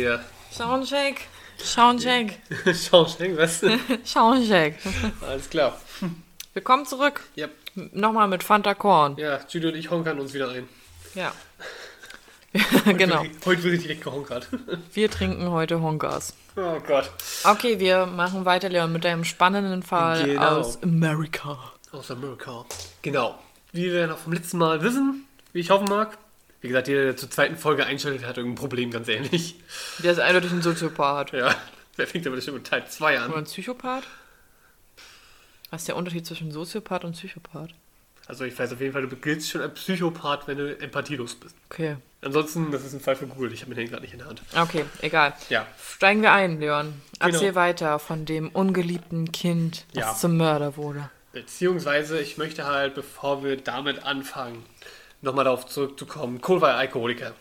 wie Soundcheck. Soundcheck. Soundcheck, was? Soundcheck. Alles klar. Willkommen zurück. Ja, Nochmal mit Fanta Korn. ja, Judy und ich honkern uns wieder ein. Ja. Heute genau. Wird, heute wird direkt gehonkert. Wir trinken heute Honkas. Oh Gott. Okay, wir machen weiter, Leon, mit einem spannenden Fall Genau. aus Amerika. Aus Amerika. Genau. Wie wir noch vom letzten Mal wissen, wie ich hoffen mag. Wie gesagt, jeder, der zur zweiten Folge einschaltet, hat irgendein Problem, ganz ähnlich. Der ist eindeutig ein Soziopath. Ja, der fängt aber bestimmt mit Teil 2 Oder an. ein Psychopath? Was ist der Unterschied zwischen Soziopath und Psychopath? Also ich weiß auf jeden Fall, du giltst schon als Psychopath, wenn du empathielos bist. Okay. Ansonsten, das ist ein Fall für Google. Ich habe mir den gerade nicht in der Hand. Okay, egal. Ja. Steigen wir ein, Leon. Erzähl Genau. weiter von dem ungeliebten Kind, das Ja. zum Mörder wurde. Beziehungsweise, ich möchte halt, bevor wir damit anfangen, nochmal darauf zurückzukommen. Cole war Alkoholiker.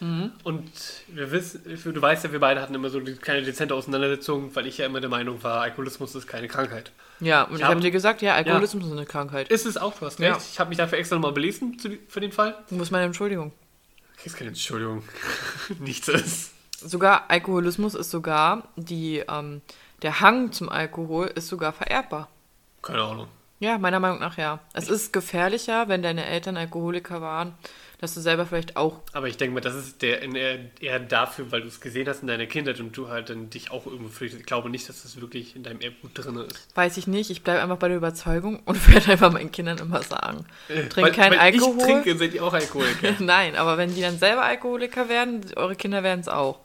Und wir wissen, du weißt ja, wir beide hatten immer so die kleine dezente Auseinandersetzung, weil ich ja immer der Meinung war, Alkoholismus ist keine Krankheit. Ja, und ich, habe- habe dir gesagt, ja, Alkoholismus ist eine Krankheit. Ist es auch, du hast Ja. recht. Ich habe mich dafür extra nochmal belesen für den Fall. Wo ist meine Entschuldigung? Du kriegst keine Entschuldigung. Nichts ist. Sogar Alkoholismus ist sogar die, ähm, der Hang zum Alkohol ist sogar vererbbar. Keine Ahnung. Ja, meiner Meinung nach ja. Es ist gefährlicher, wenn deine Eltern Alkoholiker waren, dass du selber vielleicht auch. Aber ich denke mal, das ist der eher, eher dafür, weil du es gesehen hast in deiner Kindheit und du halt dann dich auch irgendwo fühlst. Ich glaube nicht, dass das wirklich in deinem Erbgut drin ist. Weiß ich nicht, ich bleibe einfach bei der Überzeugung und werde einfach meinen Kindern immer sagen. Trink weil, keinen weil Alkohol. Ich trinke, seid ihr auch Alkoholiker. Nein, aber wenn die dann selber Alkoholiker werden, eure Kinder werden es auch.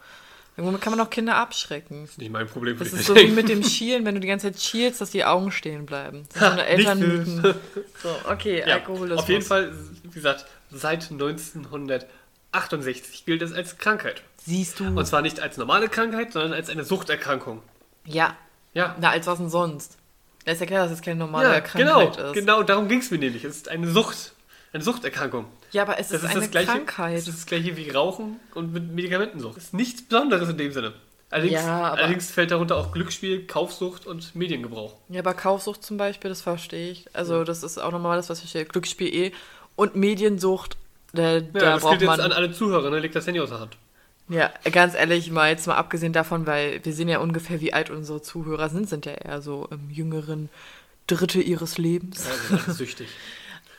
Womit kann man auch Kinder abschrecken. Das ist nicht mein Problem. Das ist so wie mit dem Schielen, wenn du die ganze Zeit schielst, dass die Augen stehen bleiben. Das ist so Elternmythen. So, okay, ja, Alkoholismus. Auf jeden Fall, wie gesagt, seit 1968 gilt es als Krankheit. Siehst du. Und zwar nicht als normale Krankheit, sondern als eine Suchterkrankung. Ja, Ja, na, als was denn sonst? Da ist ja klar, dass es keine normale ja genau, Krankheit ist. genau, darum ging es mir nämlich. Es ist eine Sucht, eine Suchterkrankung. Ja, aber es Das ist, eine das gleiche, Krankheit. Das ist das gleiche wie Rauchen und mit Medikamentensucht. Das ist nichts Besonderes in dem Sinne. Allerdings, Ja, allerdings fällt darunter auch Glücksspiel, Kaufsucht und Mediengebrauch. Ja, aber Kaufsucht zum Beispiel, das verstehe ich. Also, das ist auch nochmal das, was ich verstehe. Glücksspiel eh. Und Mediensucht, da, Ja, da das braucht gilt jetzt man. an alle Zuhörer, ne? Legt das Handy aus der Hand. Ja, ganz ehrlich, mal jetzt mal abgesehen davon, weil wir sehen ja ungefähr, wie alt unsere Zuhörer sind, sind ja eher so im jüngeren Drittel ihres Lebens. Ja, sind alle süchtig.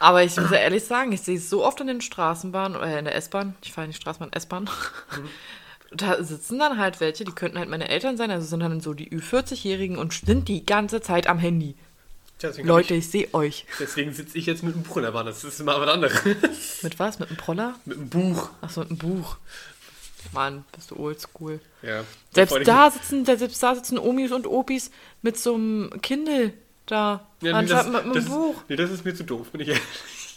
Aber ich muss ja ehrlich sagen, ich sehe es so oft in den Straßenbahnen oder in der S-Bahn. Ich fahre nicht Straßenbahn, S-Bahn. Da sitzen dann halt welche, die könnten halt meine Eltern sein, also sind dann so die Ü40-Jährigen und sind die ganze Zeit am Handy. Deswegen Leute, ich sehe euch. Ich, deswegen sitze ich jetzt mit einem Buch in der Bahn. Das ist immer was anderes. Mit was? Mit einem Proller? mit einem Buch. Achso, mit einem Buch. Mann, bist du oldschool. Ja. Selbst da sitzen, selbst da sitzen Omis und Opis mit so einem Kindle da. Ja, anstatt das, mit einem das Buch. Ist, nee, das ist mir zu doof, bin ich ehrlich.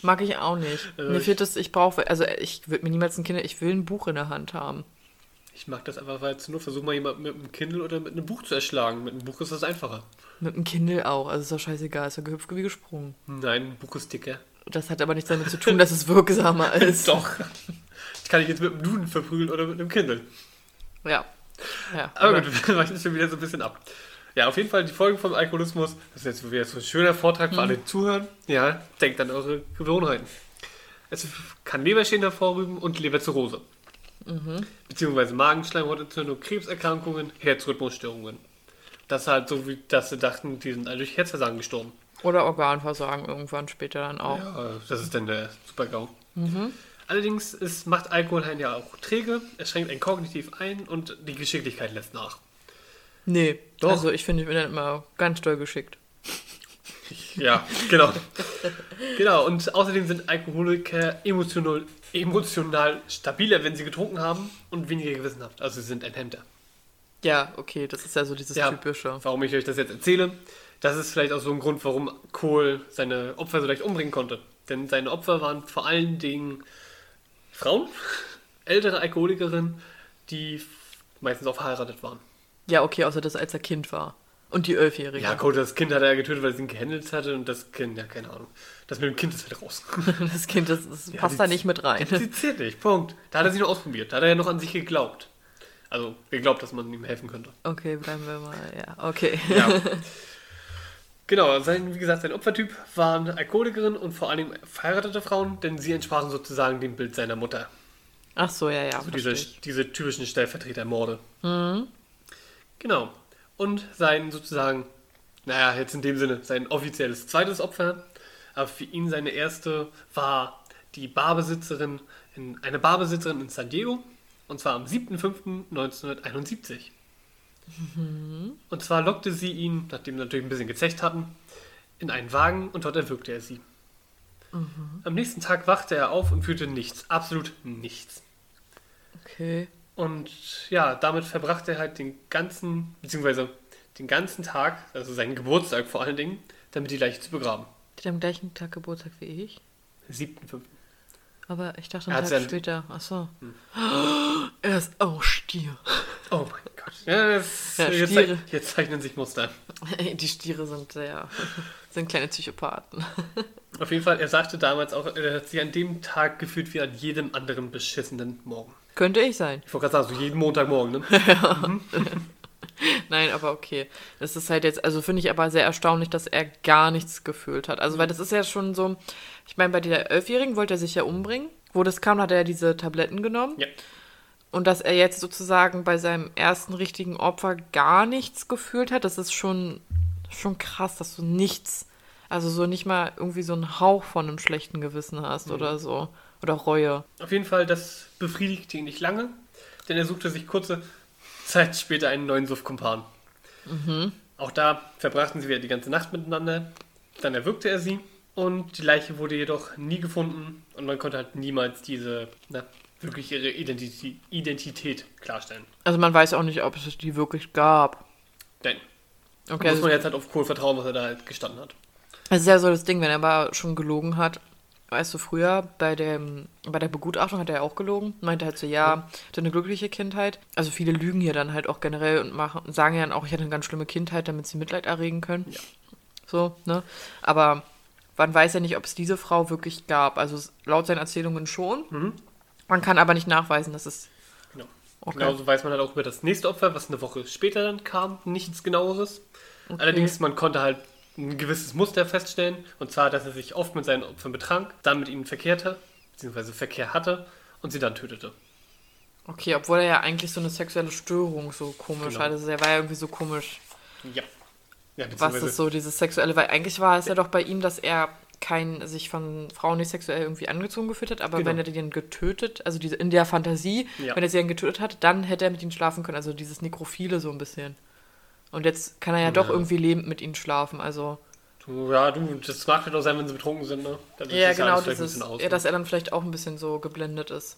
Mag ich auch nicht. Also mir ich- fehlt das, ich brauche, also ich würde mir niemals ein Kinder, ich will ein Buch in der Hand haben. Ich mag das einfach, weil zur Not versuch mal jemanden mit einem Kindle oder mit einem Buch zu erschlagen. Mit einem Buch ist das einfacher. Mit einem Kindle auch, also ist doch scheißegal, ist ja gehüpft wie gesprungen. Nein, ein Buch ist dicker. Das hat aber nichts damit zu tun, dass es wirksamer ist. Doch. Ich kann dich jetzt mit einem Duden verprügeln oder mit einem Kindle. Ja. ja. Aber gut, wir weichen schon wieder so ein bisschen ab. Ja, auf jeden Fall die Folgen vom Alkoholismus. Das ist jetzt wieder so ein schöner Vortrag für alle die zuhören. Ja, denkt an eure Gewohnheiten. Es kann Leberschäden hervorrufen und Leberzirrhose. Beziehungsweise Magenschleimhautentzündung, Krebserkrankungen, Herzrhythmusstörungen. Das halt so, wie dass sie dachten, die sind alle durch Herzversagen gestorben. Oder Organversagen irgendwann später dann auch. Ja, das ist dann der Super-GAU. Allerdings ist, macht Alkohol einen ja auch träge, es schränkt einen kognitiv ein und die Geschicklichkeit lässt nach. Nee, Doch. Also ich finde, ich bin dann immer ganz doll geschickt. Ja, genau. genau, und außerdem sind Alkoholiker emotional, emotional stabiler, wenn sie getrunken haben und weniger gewissenhaft. Also sie sind ein Hemder. Ja, okay, das ist ja so dieses Ja. typische. Warum ich euch das jetzt erzähle, das ist vielleicht auch so ein Grund, warum Kohl seine Opfer so leicht umbringen konnte. Denn seine Opfer waren vor allen Dingen Frauen, ältere Alkoholikerinnen, die meistens auch verheiratet waren. Ja, okay, außer das, als er Kind war. Und die Elfjährige. Ja, Cole, das Kind hat er getötet, weil es ihn gehandelt hatte und das Kind, ja, keine Ahnung. Das mit dem Kind ist halt raus. Das Kind, das, das Ja, passt die- da nicht mit rein. Sie zählt nicht, Punkt. Da hat er sich nur ausprobiert. Da hat er ja noch an sich geglaubt. Also, geglaubt, dass man ihm helfen könnte. Okay, bleiben wir mal, ja, okay. Ja. genau, sein, wie gesagt, sein Opfertyp waren Alkoholikerin und vor allem verheiratete Frauen, denn sie entsprachen sozusagen dem Bild seiner Mutter. Ach so, ja, ja. So diese, diese typischen Stellvertretermorde. Genau. Und sein sozusagen, naja, jetzt in dem Sinne, sein offizielles zweites Opfer, aber für ihn seine erste war die Barbesitzerin, in, eine Barbesitzerin in San Diego, und zwar am 7.5.1971. Und zwar lockte sie ihn, nachdem sie natürlich ein bisschen gezecht hatten, in einen Wagen und dort erwürgte er sie. Am nächsten Tag wachte er auf und fühlte nichts, absolut nichts. Okay. Und ja, damit verbrachte er halt den ganzen, beziehungsweise den ganzen Tag, also seinen Geburtstag vor allen Dingen, damit die Leiche zu begraben. Die hat am gleichen Tag Geburtstag wie ich. 7.5. Aber ich dachte einen Tag später. Ach so. Er ist auch Stier. Oh mein Gott. Ja, das, Ja, jetzt, jetzt zeichnen sich Muster. Die Stiere sind sehr, sind kleine Psychopathen. Auf jeden Fall, er sagte damals auch, er hat sich an dem Tag gefühlt wie an jedem anderen beschissenen Morgen. Könnte ich sein. Ich wollte gerade sagen, so jeden Montagmorgen, ne? Nein, aber okay. Das ist halt jetzt, also finde ich aber sehr erstaunlich, dass er gar nichts gefühlt hat. Also, weil das ist ja schon so, ich meine, bei der Elfjährigen wollte er sich ja umbringen. Wo das kam, hat er ja diese Tabletten genommen. Ja. Und dass er jetzt sozusagen bei seinem ersten richtigen Opfer gar nichts gefühlt hat, das ist schon, schon krass, dass du nichts, also so nicht mal irgendwie so einen Hauch von einem schlechten Gewissen hast oder so. Oder Reue. Auf jeden Fall, das befriedigte ihn nicht lange, denn er suchte sich kurze Zeit später einen neuen Suffkumpan. Auch da verbrachten sie wieder die ganze Nacht miteinander. Dann erwürgte er sie und die Leiche wurde jedoch nie gefunden und man konnte halt niemals diese, na, wirklich ihre Identität, Identität klarstellen. Also man weiß auch nicht, ob es die wirklich gab. Denn Okay, muss also man jetzt halt auf Kohl vertrauen, was er da halt gestanden hat. Das ist ja so das Ding, wenn er aber schon gelogen hat. Weißt du, früher bei, dem, bei der Begutachtung hat er ja auch gelogen. Meinte halt so, ja, hatte eine glückliche Kindheit. Also viele lügen hier dann halt auch generell und machen, sagen ja dann auch, ich hatte eine ganz schlimme Kindheit, damit sie Mitleid erregen können. Ja. So, ne? Aber man weiß ja nicht, ob es diese Frau wirklich gab. Also laut seinen Erzählungen schon. Man kann aber nicht nachweisen, dass es. Genau. Okay. Genauso weiß man halt auch über das nächste Opfer, was eine Woche später dann kam, nichts genaueres. Allerdings, man konnte halt ein gewisses Muster feststellen, und zwar, dass er sich oft mit seinen Opfern betrank, dann mit ihnen verkehrte, beziehungsweise Verkehr hatte und sie dann tötete. Okay, obwohl er ja eigentlich so eine sexuelle Störung so komisch Genau. hat. Also er war ja irgendwie so komisch. Ja. Ja, Was ist so dieses sexuelle, weil eigentlich war es ja doch bei ihm, dass er kein sich von Frauen nicht sexuell irgendwie angezogen gefühlt hat, aber Genau. wenn er die dann getötet, also diese in der Fantasie, Ja. wenn er sie dann getötet hat, dann hätte er mit ihnen schlafen können, also dieses Nekrophile so ein bisschen. Und jetzt kann er ja doch Ja. irgendwie lebend mit ihnen schlafen, also du, ja, du, das mag halt auch sein, wenn sie betrunken sind, ne? Dann ja das genau dieses, bisschen aus, ja, dass er dann vielleicht auch ein bisschen so geblendet ist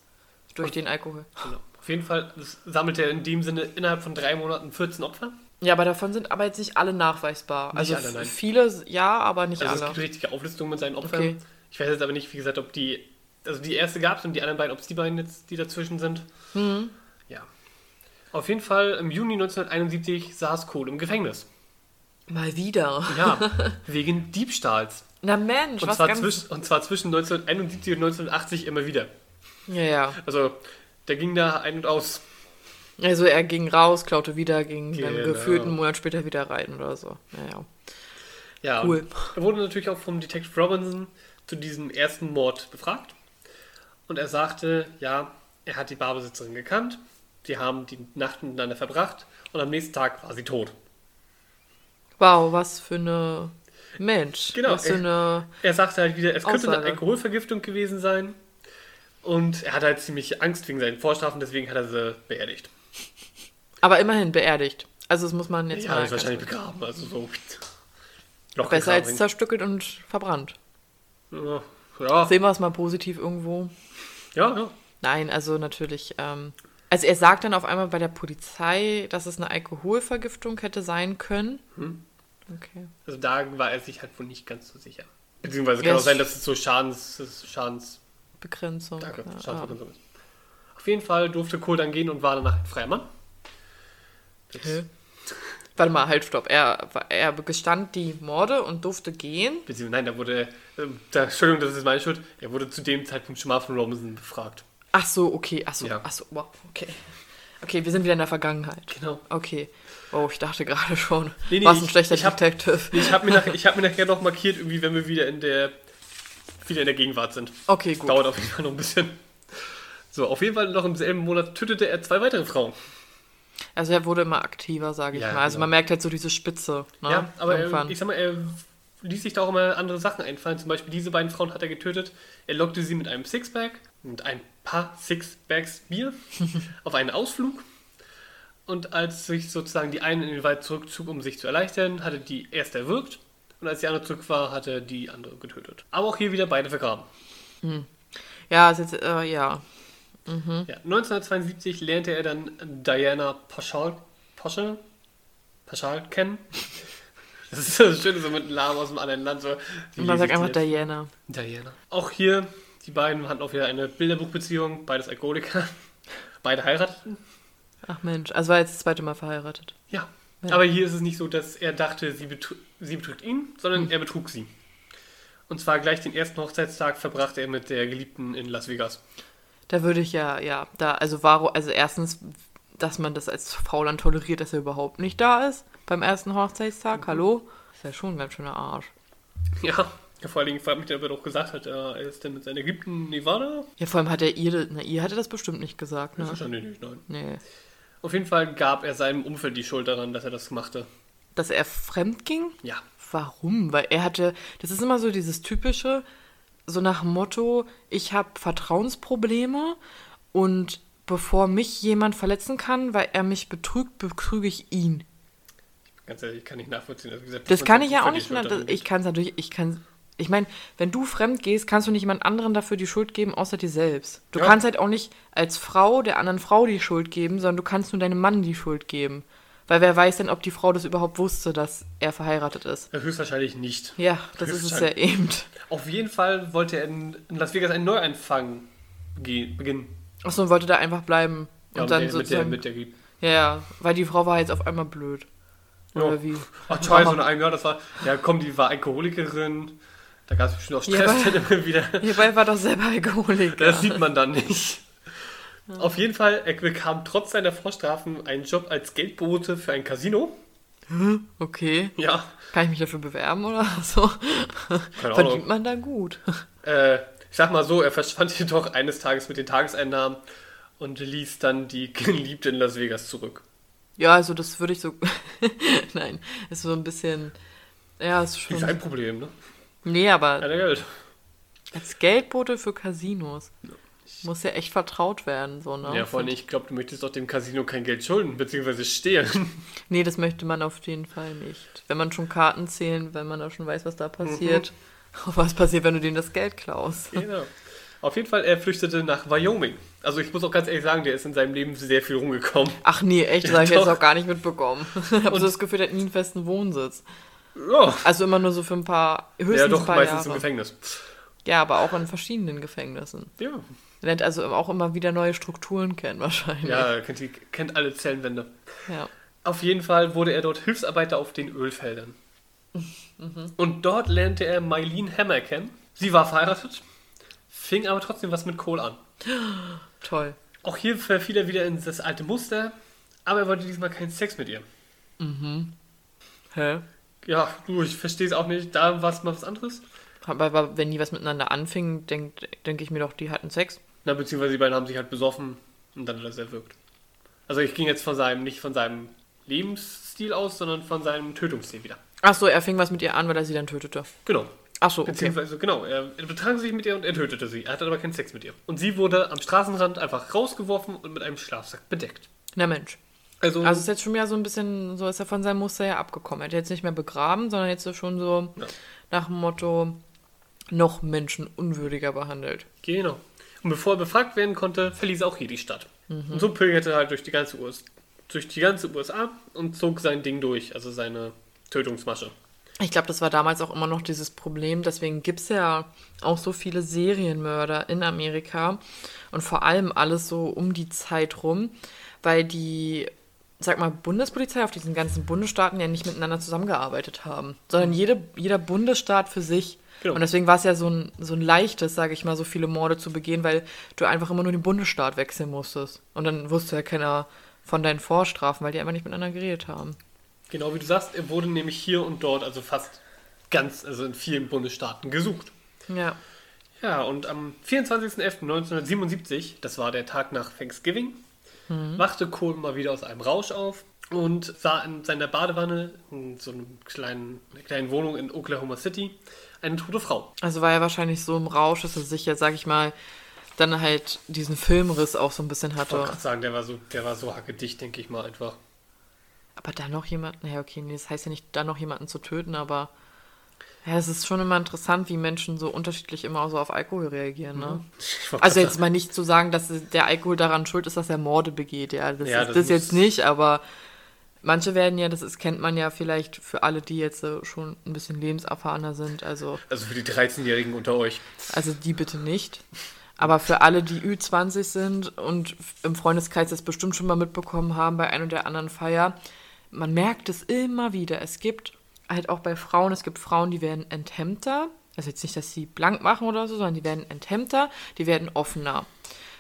durch den Alkohol. Genau. Auf jeden Fall das sammelte er in dem Sinne innerhalb von drei Monaten 14 Opfer. Ja, aber davon sind aber jetzt nicht alle nachweisbar. Nicht also alle, nein. viele ja, aber nicht Also es alle. gibt richtige Auflistungen mit seinen Opfern. Okay. Ich weiß jetzt aber nicht, wie gesagt, ob die. Also die erste gab es und die anderen beiden, ob es die beiden jetzt, die dazwischen sind. Mhm. Ja. Auf jeden Fall im Juni 1971 saß Kohl im Gefängnis. Mal wieder. Ja, wegen Diebstahls. Na Mensch, Und was zwar, ganz... zwisch, und zwar zwischen 1971 und 1980 immer wieder. Ja, ja. Also der ging da ein und aus. Also er ging raus, klaute wieder, ging dann Genau. gefühlt einen Monat später wieder rein oder so. Naja. Ja, Cool. Er wurde natürlich auch vom Detective Robinson zu diesem ersten Mord befragt. Und er sagte, ja, er hat die Barbesitzerin gekannt. Die haben die Nacht miteinander verbracht und am nächsten Tag war sie tot. Wow, was für eine Mensch. Genau, Was für eine. Er sagte halt wieder, es könnte eine Aussage. Alkoholvergiftung gewesen sein. Und er hatte halt ziemlich Angst wegen seinen Vorstrafen, deswegen hat er sie beerdigt. Aber immerhin beerdigt. Also das muss man jetzt Ja, mal. ist wahrscheinlich begraben, also so. Loch Besser als zerstückelt und verbrannt. Ja, ja, Sehen wir es mal positiv irgendwo. ja, ja. Nein, also natürlich. Ähm, also er sagt dann auf einmal bei der Polizei, dass es eine Alkoholvergiftung hätte sein können. Hm. Okay. Also da war er sich halt wohl nicht ganz so sicher. Beziehungsweise Ja, kann auch es- sein, dass es so Schadens, Schadens, Begrenzung. danke, ja, Schadensvergrenzung ist. Auf jeden Fall durfte Kohl dann gehen und war danach ein freier Mann. Hä? Warte mal, halt, stopp. Er, er gestand die Morde und durfte gehen. beziehungsweise, nein, da wurde, ähm, da, Entschuldigung, das ist meine Schuld, er wurde zu dem Zeitpunkt schon mal von Robinson befragt. Ach so, okay. Ach so, Ja. ach so, wow, okay. Okay, wir sind wieder in der Vergangenheit. Genau. Okay. Oh, ich dachte gerade schon, Nee, nee, was ein ich- schlechter ich hab- Detective. Ich habe mir, nach, ich hab mir nachher noch markiert, irgendwie, wenn wir wieder in der, wieder in der Gegenwart sind. Okay, gut. Dauert auf jeden Fall noch ein bisschen. So, auf jeden Fall noch im selben Monat tötete er zwei weitere Frauen. Also er wurde immer aktiver, sage ich Ja, mal. Also genau. man merkt halt so diese Spitze. Ne? Ja, aber er, Irgendwann. ich sag mal, er ließ sich da auch immer andere Sachen einfallen. Zum Beispiel diese beiden Frauen hat er getötet. Er lockte sie mit einem Sixpack, mit ein paar Sixpacks Bier auf einen Ausflug. Und als sich sozusagen die eine in den Wald zurückzog, um sich zu erleichtern, hatte die erste erwürgt. Und als die andere zurück war, hat er die andere getötet. Aber auch hier wieder beide vergraben. ja, ist jetzt, äh, ja. Ja, 1972 lernte er dann Diana Paschal, Paschal, Paschal kennen. Das ist so schön, so mit einem Namen aus einem anderen Land. So, Und man sagt einfach. Diana. Diana. Auch hier, die beiden hatten auch wieder eine Bilderbuchbeziehung, beides Alkoholiker. Beide heirateten. Ach Mensch, also war jetzt das zweite Mal verheiratet. Ja. Ja. Aber hier ist es nicht so, dass er dachte, sie, betru sie betrügt ihn, sondern Hm. er betrug sie. Und zwar gleich den ersten Hochzeitstag verbrachte er mit der Geliebten in Las Vegas. Da würde ich ja, ja, da, also warum, also erstens, dass man das als Frau dann toleriert, dass er überhaupt nicht da ist beim ersten Hochzeitstag, hallo? Ist ja schon ein ganz schöner Arsch. Ja. Ja vor allen Dingen, fragt mich, ob er doch gesagt hat, er ist denn mit seiner Geliebten in Nevada? Ja, vor allem hat er ihr, na, ihr hatte das bestimmt nicht gesagt, ne? Wahrscheinlich nicht, nein. Nee. Auf jeden Fall gab er seinem Umfeld die Schuld daran, dass er das machte. Dass er fremd ging? Ja. Warum? Weil er hatte, das ist immer so dieses typische, so nach dem Motto, ich habe Vertrauensprobleme und bevor mich jemand verletzen kann, weil er mich betrügt, betrüge ich ihn. Ganz ehrlich, ich kann nicht nachvollziehen. Also, gesagt, Das kann ich ja auch nicht. Ich kann es natürlich, ich kann, ich meine, wenn du fremd gehst, kannst du nicht jemand anderen dafür die Schuld geben, außer dir selbst. Du Ja. kannst halt auch nicht als Frau der anderen Frau die Schuld geben, sondern du kannst nur deinem Mann die Schuld geben. Weil wer weiß denn, ob die Frau das überhaupt wusste, dass er verheiratet ist. Ja, höchstwahrscheinlich nicht. Ja, das ist es ja eben. Auf jeden Fall wollte er in, Las Vegas einen Neuanfang beginnen. Achso, und wollte da einfach bleiben. Und Ja, dann mit, der, mit, der, sozusagen. mit der ja, ja, weil die Frau war jetzt auf einmal blöd. Oder Ja. wie? Ach, scheiße, und ein Jahr, das war, ja komm, die war Alkoholikerin. Da gab es bestimmt auch Stress Ja, aber- dann immer wieder. Hierbei war doch selber Alkoholiker. Das sieht man dann nicht. Auf jeden Fall, er bekam trotz seiner Vorstrafen einen Job als Geldbote für ein Casino. Okay. Ja, Kann ich mich dafür bewerben oder so? keine Verdient Ahnung. man da gut. Äh, ich sag mal so, er verschwand jedoch eines Tages mit den Tageseinnahmen und ließ dann die Geliebte in Las Vegas zurück. Ja, also das würde ich so. Nein, ist so ein bisschen. Ja, ist schon. sein Problem, ne? Nee, aber Keine Geld. als Geldbote für Casinos muss ja echt vertraut werden, so, ne? Ja, vor allem, ich glaube, du möchtest doch dem Casino kein Geld schulden, beziehungsweise stehlen. Nee, das möchte man auf jeden Fall nicht. Wenn man schon Karten zählen, wenn man da schon weiß, was da passiert. Was passiert, wenn du denen das Geld klaust? genau. Auf jeden Fall, er flüchtete nach Wyoming. Also ich muss auch ganz ehrlich sagen, der ist in seinem Leben sehr viel rumgekommen. Ach nee, echt, das habe ich jetzt auch gar nicht mitbekommen. Ich habe so das Gefühl, der hat nie einen festen Wohnsitz. Ja, Also immer nur so für ein paar, höchstens ja doch, ein paar meistens im Jahre. Gefängnis. Ja, aber auch in verschiedenen Gefängnissen. Ja, Er lernt also auch immer wieder neue Strukturen kennen, wahrscheinlich. ja er kennt, die, kennt alle Zellenwände. ja. Auf jeden Fall wurde er dort Hilfsarbeiter auf den Ölfeldern. Mhm. Und dort lernte er Mylene Hammer kennen. Sie war verheiratet, fing aber trotzdem was mit Kohl an. Toll. Auch hier verfiel er wieder in das alte Muster, aber er wollte diesmal keinen Sex mit ihr. Hä? Ja, du, ich verstehe es auch nicht. Da war es mal was anderes. Aber, aber wenn die was miteinander anfingen, denke denk ich mir doch, die hatten Sex. Na, beziehungsweise die beiden haben sich halt besoffen und dann hat er es erwürgt. Also ich ging jetzt von seinem, nicht von seinem Lebensstil aus, sondern von seinem Tötungsstil wieder. Ach so, er fing was mit ihr an, weil er sie dann tötete. Genau. Ach so, okay. Beziehungsweise, genau, er, er betrank sich mit ihr und er tötete sie. Er hatte aber keinen Sex mit ihr. Und sie wurde am Straßenrand einfach rausgeworfen und mit einem Schlafsack bedeckt. Na Mensch. Also, Also ist jetzt schon wieder so ein bisschen, so ist er von seinem Muster her abgekommen. Er hat jetzt nicht mehr begraben, sondern jetzt schon so Ja. nach dem Motto noch menschenunwürdiger behandelt. genau. Und bevor er befragt werden konnte, verließ auch hier die Stadt. Und so pilgerte er halt durch die ganze US durch die ganze USA und zog sein Ding durch, also seine Tötungsmasche. Ich glaube, das war damals auch immer noch dieses Problem. Deswegen gibt es ja auch so viele Serienmörder in Amerika und vor allem alles so um die Zeit rum, weil die, sag mal, Bundespolizei auf diesen ganzen Bundesstaaten ja nicht miteinander zusammengearbeitet haben, sondern jede, jeder Bundesstaat für sich. Genau. Und deswegen war es ja so ein, so ein leichtes, sage ich mal, so viele Morde zu begehen, weil du einfach immer nur den Bundesstaat wechseln musstest. Und dann wusste ja keiner von deinen Vorstrafen, weil die einfach nicht miteinander geredet haben. Genau wie du sagst, er wurde nämlich hier und dort, also fast ganz, also in vielen Bundesstaaten gesucht. Ja. Ja, und am 24.11.1977, das war der Tag nach Thanksgiving, wachte Cole mal wieder aus einem Rausch auf und sah in seiner Badewanne, in so einer kleinen, einer kleinen Wohnung in Oklahoma City, eine tote Frau. Also war er wahrscheinlich so im Rausch, dass er sich jetzt, sag ich mal, dann halt diesen Filmriss auch so ein bisschen Ich wollte hatte. gerade sagen, der war so, der war so hackedicht, denke ich mal einfach. Aber dann noch jemanden, ja okay, nee, das heißt ja nicht, dann noch jemanden zu töten, aber ja, es ist schon immer interessant, wie Menschen so unterschiedlich immer so auf Alkohol reagieren, ne? Wollte Also jetzt mal nicht zu sagen, dass der Alkohol daran schuld ist, dass er Morde begeht, ja, das Ja, ist das das, jetzt nicht, aber manche werden ja, das ist, kennt man ja vielleicht für alle, die jetzt schon ein bisschen lebenserfahrener sind, also Also für die 13-Jährigen unter euch. Also die bitte nicht. Aber für alle, die Ü20 sind und im Freundeskreis das bestimmt schon mal mitbekommen haben bei ein oder anderen Feier, man merkt es immer wieder. Es gibt halt auch bei Frauen, es gibt Frauen, die werden enthemmter. Also jetzt nicht, dass sie blank machen oder so, sondern die werden enthemmter, die werden offener.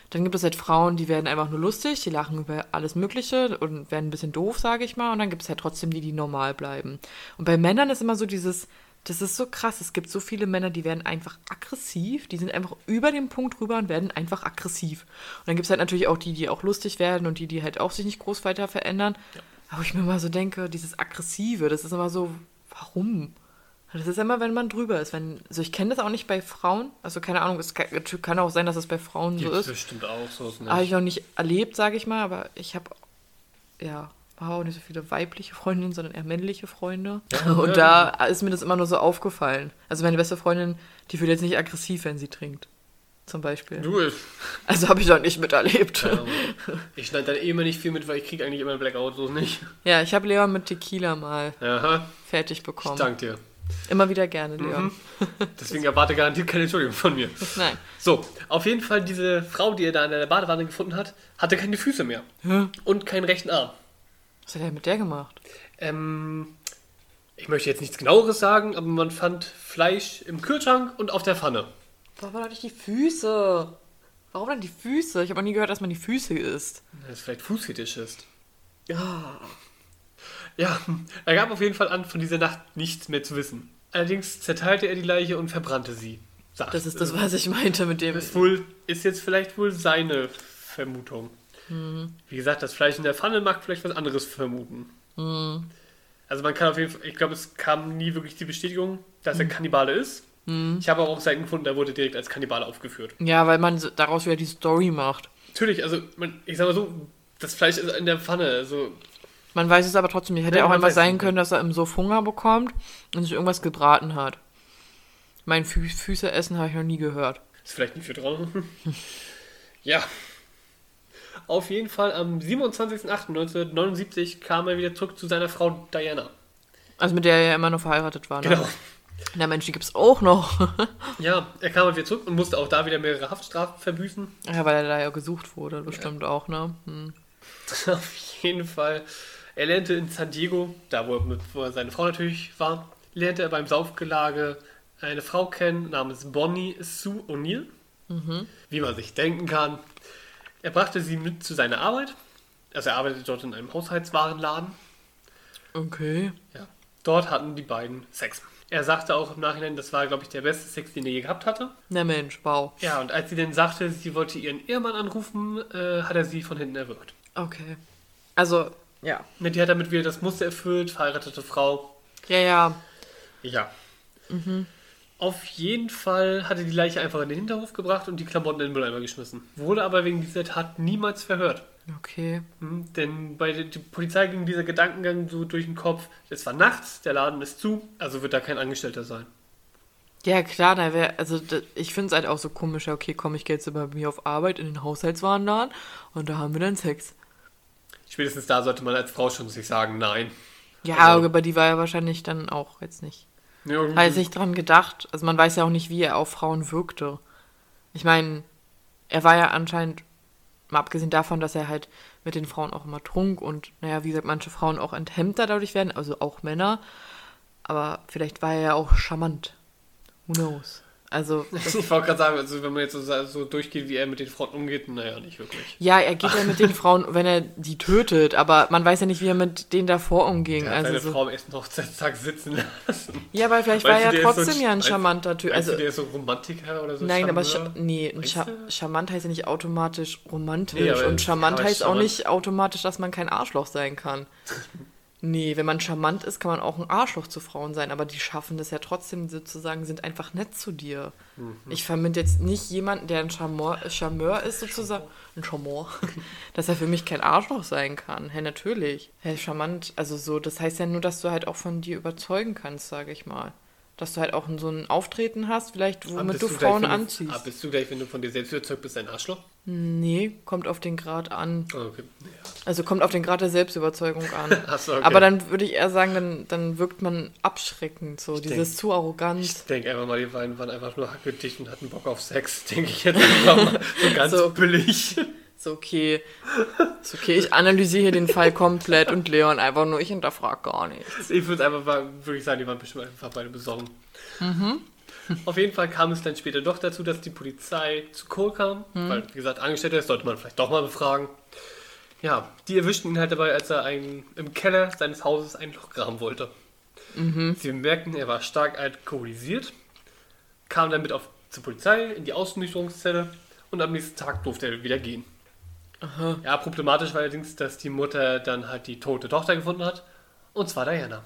Dann gibt es halt Frauen, die werden einfach nur lustig, die lachen über alles Mögliche und werden ein bisschen doof, sage ich mal. Und dann gibt es halt trotzdem die, die normal bleiben. Und bei Männern ist immer so dieses, das ist so krass. Es gibt so viele Männer, die werden einfach aggressiv, die sind einfach über den Punkt rüber und werden einfach aggressiv. Und dann gibt es halt natürlich auch die, die auch lustig werden und die, die halt auch sich nicht groß weiter verändern. Aber ich mir immer so denke, dieses Aggressive, das ist immer so, warum? Das ist immer, wenn man drüber ist. Wenn, also ich kenne das auch nicht bei Frauen. Also keine Ahnung, es kann, kann auch sein, dass es bei Frauen so Gibt ist. bestimmt auch so. ist nicht. Habe ich noch nicht erlebt, sage ich mal, aber ich habe ja auch nicht so viele weibliche Freundinnen, sondern eher männliche Freunde. Und da ist mir das immer nur so aufgefallen. Also meine beste Freundin, die wird jetzt nicht aggressiv, wenn sie trinkt. Zum Beispiel. Du, ich, Also habe ich doch nicht miterlebt. Ahnung. ich schneide dann eh immer nicht viel mit, weil ich kriege eigentlich immer Blackout, so nicht. Ja, ich habe Leon mit Tequila mal Aha, fertig ich bekommen. danke dir. Immer wieder gerne, Leon. Deswegen erwarte garantiert keine Entschuldigung von mir. Nein. So, auf jeden Fall diese Frau, die er da in der Badewanne gefunden hat, hatte keine Füße mehr. Und keinen rechten Arm. Was hat er mit der gemacht? Ähm, ich möchte jetzt nichts genaueres sagen, aber man fand Fleisch im Kühlschrank und auf der Pfanne. Warum doch nicht die Füße? Warum dann die Füße? Ich habe noch nie gehört, dass man die Füße isst. Das ist vielleicht Fußfetisch ist. Ja, er gab auf jeden Fall an, von dieser Nacht nichts mehr zu wissen. Allerdings zerteilte er die Leiche und verbrannte sie. Sagt, Das ist das, was ich meinte mit dem. ist wohl, ist jetzt vielleicht wohl seine Vermutung. Wie gesagt, das Fleisch in der Pfanne mag vielleicht was anderes vermuten. Also man kann auf jeden Fall, ich glaube, es kam nie wirklich die Bestätigung, dass er Kannibale ist. Ich habe aber auch Seiten gefunden, da wurde direkt als Kannibale aufgeführt. Ja, weil man daraus wieder die Story macht. Natürlich, also man, ich sag mal so, das Fleisch ist in der Pfanne, also Man weiß es aber trotzdem nicht. Hätte Ja, auch einfach sein können, dass er im Suff Hunger bekommt und sich irgendwas gebraten hat. Mein Fü Füße essen habe ich noch nie gehört. Ist vielleicht nicht für draußen. ja. Auf jeden Fall am 27.08.1979 kam er wieder zurück zu seiner Frau Diana. Also mit der er ja immer noch verheiratet war. Ne? Genau. Na Mensch, die gibt's auch noch. Ja, er kam halt wieder zurück und musste auch da wieder mehrere Haftstrafen verbüßen. ja, weil er da ja gesucht wurde, bestimmt auch, ne? Hm. Auf jeden Fall. Er lernte in San Diego, da wo er, mit, wo er seine Frau natürlich war, lernte er beim Saufgelage eine Frau kennen namens Bonnie Sue O'Neill. Wie man sich denken kann. Er brachte sie mit zu seiner Arbeit. Also er arbeitete dort in einem Haushaltswarenladen. Okay. Ja. Dort hatten die beiden Sex. Er sagte auch im Nachhinein, das war, glaube ich, der beste Sex, den er je gehabt hatte. Na Mensch, wow. Ja, und als sie dann sagte, sie wollte ihren Ehemann anrufen, äh, hat er sie von hinten erwürgt. Okay. Also, ja. Ne, Die hat damit wieder das Muster erfüllt, verheiratete Frau. Ja, ja. Ja. Auf jeden Fall hatte die Leiche einfach in den Hinterhof gebracht und die Klamotten in den Mülleimer geschmissen. Wurde aber wegen dieser Tat niemals verhört. Okay. Hm, Denn bei der die Polizei ging dieser Gedankengang so durch den Kopf, es war nachts, der Laden ist zu, also wird da kein Angestellter sein. Ja, klar, da wäre, also da, ich finde es halt auch so komisch, okay, komm, ich gehe jetzt bei mir auf Arbeit in den Haushaltswarenladen und da haben wir dann Sex. Spätestens da sollte man als Frau schon sich sagen, nein. Ja, Also- aber die war ja wahrscheinlich dann auch jetzt nicht. Ja, Hat nicht dran gedacht. Also man weiß ja auch nicht, wie er auf Frauen wirkte. Ich meine, er war ja anscheinend, mal abgesehen davon, dass er halt mit den Frauen auch immer trunk und, naja, wie gesagt, manche Frauen auch enthemmter dadurch werden, also auch Männer. Aber vielleicht war er ja auch charmant. Who knows? Also, Ich wollte gerade sagen, also wenn man jetzt so, so durchgeht, wie er mit den Frauen umgeht, naja, nicht wirklich. ja, er geht ja mit den Frauen, wenn er die tötet, aber man weiß ja nicht, wie er mit denen davor umging. Er hat also seine so. Frau am ersten Hochzeitstag sitzen lassen. Ja, weil vielleicht Meinst war du, er der ist so trotzdem ja ein charmanter Typ. Also, der ist so Romantiker oder so? nein, aber Charmeur? Scha nee, ein Meinst Cha du? charmant heißt ja nicht automatisch romantisch. Nee, aber- und charmant aber heißt auch charmant- nicht automatisch, dass man kein Arschloch sein kann. Nee, wenn man charmant ist, kann man auch ein Arschloch zu Frauen sein, aber die schaffen das ja trotzdem sozusagen, sind einfach nett zu dir. Mhm. Ich verbinde jetzt nicht jemanden, der ein Charmeur, Charmeur ist sozusagen, ein Charmeur, dass er für mich kein Arschloch sein kann. Hä, natürlich. Hä, charmant, also so, das heißt ja nur, dass du halt auch von dir überzeugen kannst, sage ich mal. Dass du halt auch so ein Auftreten hast, vielleicht, Ah, womit du gleich, Frauen du- anziehst. Ah, bist du gleich, wenn du von dir selbst überzeugt bist, ein Arschloch? Nee, kommt auf den Grad an. Oh, okay. Ja. Also kommt auf den Grad der Selbstüberzeugung an. Ach so, okay. Aber dann würde ich eher sagen, dann, dann wirkt man abschreckend, so dieses denk- zu arrogant. Ich denke einfach mal, die beiden waren einfach nur hackedicht und hatten Bock auf Sex, denke ich jetzt einfach mal. So ganz So. billig. Ist okay. Ist okay, ich analysiere hier den Fall komplett und Leon einfach nur, ich hinterfrage gar nichts. Ich würde einfach mal wirklich sagen, die waren bestimmt einfach beide besorgen. Mhm. Auf jeden Fall kam es dann später doch dazu, dass die Polizei zu Kohl kam, Mhm. weil, wie gesagt, Angestellter ist, sollte man vielleicht doch mal befragen. Ja, die erwischten ihn halt dabei, als er ein, im Keller seines Hauses ein Loch graben wollte. Mhm. Sie bemerkten, er war stark alkoholisiert, kam dann mit auf, zur Polizei in die Ausnüchterungszelle und am nächsten Tag durfte er wieder gehen. Ja, problematisch war allerdings, dass die Mutter dann halt die tote Tochter gefunden hat, und zwar Diana.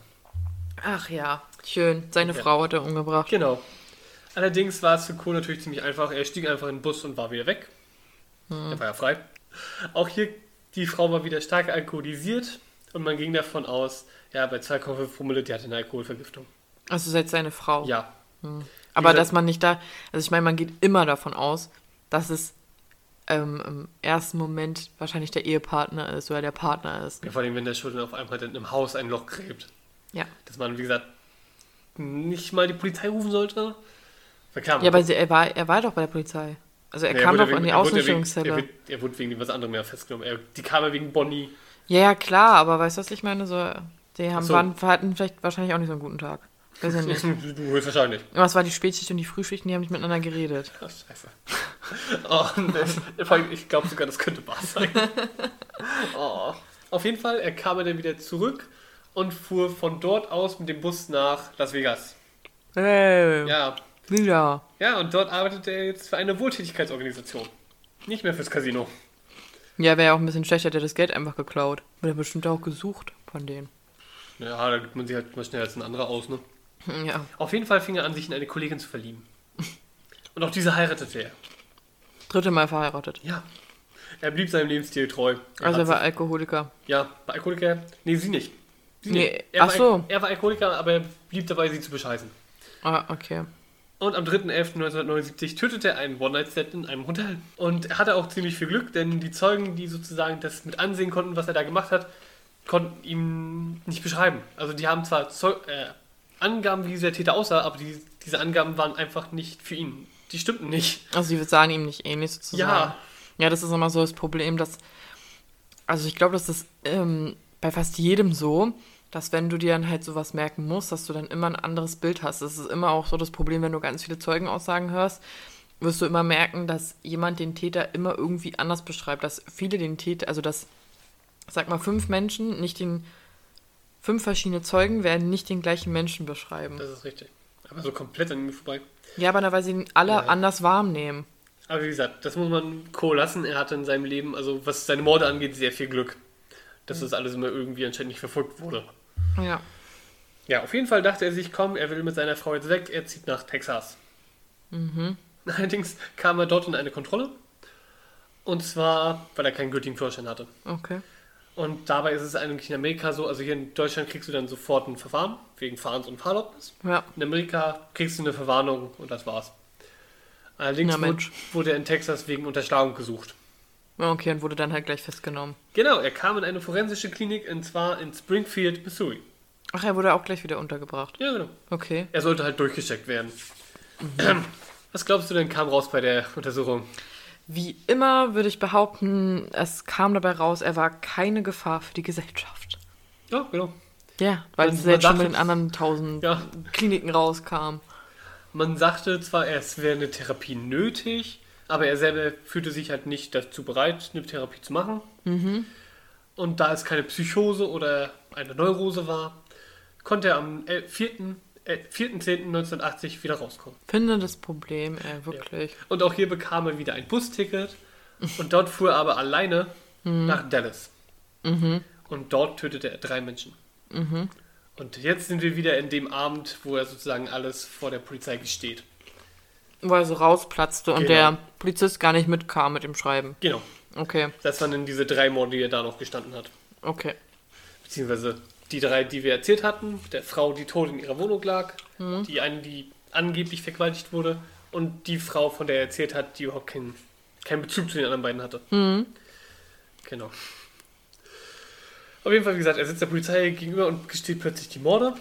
Ach ja, schön. Seine Ja. Frau hat er umgebracht. Genau. Allerdings war es für Kohl natürlich ziemlich einfach. Er stieg einfach in den Bus und war wieder weg. Er war ja frei. Auch hier, die Frau war wieder stark alkoholisiert und man ging davon aus, ja, bei 2,5 Promille, die hatte eine Alkoholvergiftung. Also seid seine Frau. Ja. Aber gesagt- dass man nicht da, also ich meine, man geht immer davon aus, dass es ähm, im ersten Moment wahrscheinlich der Ehepartner ist oder der Partner ist. ja. Vor allem, wenn der Schulter auf einmal dann im Haus ein Loch gräbt. Ja. Dass man, wie gesagt, nicht mal die Polizei rufen sollte. Klar, Ja, aber sie, er, war, er war doch bei der Polizei. Also er Ja, kam doch wegen- an die er Ausnüchterungszelle. Er, wird- er wurde wegen was anderem ja festgenommen. Er, die kam ja wegen Bonnie. Ja, ja, klar, aber weißt du, was ich meine? So, die haben, so. waren, hatten vielleicht wahrscheinlich auch nicht so einen guten Tag. Weiß ja nicht. Du höchstwahrscheinlich. Aber es war die Spätschicht und die Frühschicht die haben nicht miteinander geredet. Ach, scheiße. Oh, ich glaube sogar, das könnte wahr sein. Oh. Auf jeden Fall, er kam dann wieder zurück und fuhr von dort aus mit dem Bus nach Las Vegas. Hey, Ja, wieder. ja und dort arbeitet er jetzt für eine Wohltätigkeitsorganisation. Nicht mehr fürs Casino. Ja, wäre ja auch ein bisschen schlechter, der das Geld einfach geklaut. Wird er bestimmt auch gesucht von denen. Ja, da gibt man sich halt mal schneller als ein anderer aus, ne? Ja. Auf jeden Fall fing er an, sich in eine Kollegin zu verlieben. Und auch diese heiratete er. Dritte Mal verheiratet. Ja. Er blieb seinem Lebensstil treu. Er Also er war Alkoholiker. Ja, bei Alkoholiker. Nee, sie nicht. Sie Nee, nicht. Er ach war, so. Er war Alkoholiker, aber er blieb dabei, sie zu bescheißen. Ah, okay. Und am 3.11.1979 tötete er einen One-Night-Stand in einem Hotel. Und er hatte auch ziemlich viel Glück, denn die Zeugen, die sozusagen das mit ansehen konnten, was er da gemacht hat, konnten ihm nicht beschreiben. Also die haben zwar Zeu äh, Angaben, wie dieser Täter aussah, aber die, diese Angaben waren einfach nicht für ihn. Die stimmten nicht. Also die sahen ihm nicht ähnlich sozusagen. Ja. Ja, das ist immer so das Problem, dass. Also ich glaube, das ist ähm, bei fast jedem so, dass wenn du dir dann halt sowas merken musst, dass du dann immer ein anderes Bild hast. Das ist immer auch so das Problem, wenn du ganz viele Zeugenaussagen hörst, wirst du immer merken, dass jemand den Täter immer irgendwie anders beschreibt. Dass viele den Täter, also dass, sag mal, fünf Menschen nicht den. Fünf verschiedene Zeugen werden nicht den gleichen Menschen beschreiben. Das ist richtig. Aber so komplett an ihm vorbei. Ja, aber weil sie ihn alle Ja. anders wahrnehmen. Aber wie gesagt, das muss man Cole lassen. Er hatte in seinem Leben, also was seine Morde angeht, sehr viel Glück. Dass das alles immer irgendwie anscheinend nicht verfolgt wurde. Ja. Ja, auf jeden Fall dachte er sich, komm, er will mit seiner Frau jetzt weg, er zieht nach Texas. Allerdings kam er dort in eine Kontrolle. Und zwar, weil er keinen gültigen Führerschein hatte. Okay. Und dabei ist es eigentlich in Amerika so, also hier in Deutschland kriegst du dann sofort ein Verfahren wegen Fahrens- und Fahrerlaubnis. Ja. In Amerika kriegst du eine Verwarnung und das war's. Allerdings Na wurde, wurde er in Texas wegen Unterschlagung gesucht. Okay, und wurde dann halt gleich festgenommen. Genau, er kam in eine forensische Klinik und zwar in Springfield, Missouri. Ach, er wurde auch gleich wieder untergebracht. Ja, genau. Okay. Er sollte halt durchgecheckt werden. Ähm, Was glaubst du denn kam raus bei der Untersuchung? Wie immer würde ich behaupten, es kam dabei raus, er war keine Gefahr für die Gesellschaft. Ja, genau. Ja, weil es jetzt schon mit den anderen tausend Ja. Kliniken rauskam. Man sagte zwar, es wäre eine Therapie nötig, aber er selber fühlte sich halt nicht dazu bereit, eine Therapie zu machen. Und da es keine Psychose oder eine Neurose war, konnte er am äh, 4. Äh, 4.10.1980 wieder rauskommen. Finde das Problem, ey, wirklich. Und auch hier bekam er wieder ein Busticket und dort fuhr er aber alleine nach Dallas. Und dort tötete er drei Menschen. Und jetzt sind wir wieder in dem Abend, wo er sozusagen alles vor der Polizei gesteht. Weil er so rausplatzte und Genau. der Polizist gar nicht mitkam mit dem Schreiben. Genau. Okay, Das waren dann diese drei Morde, die er da noch gestanden hat. okay. Beziehungsweise die drei, die wir erzählt hatten. Der Frau, die tot in ihrer Wohnung lag. Die eine, die angeblich vergewaltigt wurde. Und die Frau, von der er erzählt hat, die überhaupt keinen, keinen Bezug zu den anderen beiden hatte. Genau. Auf jeden Fall, wie gesagt, er sitzt der Polizei gegenüber und gesteht plötzlich die Morde.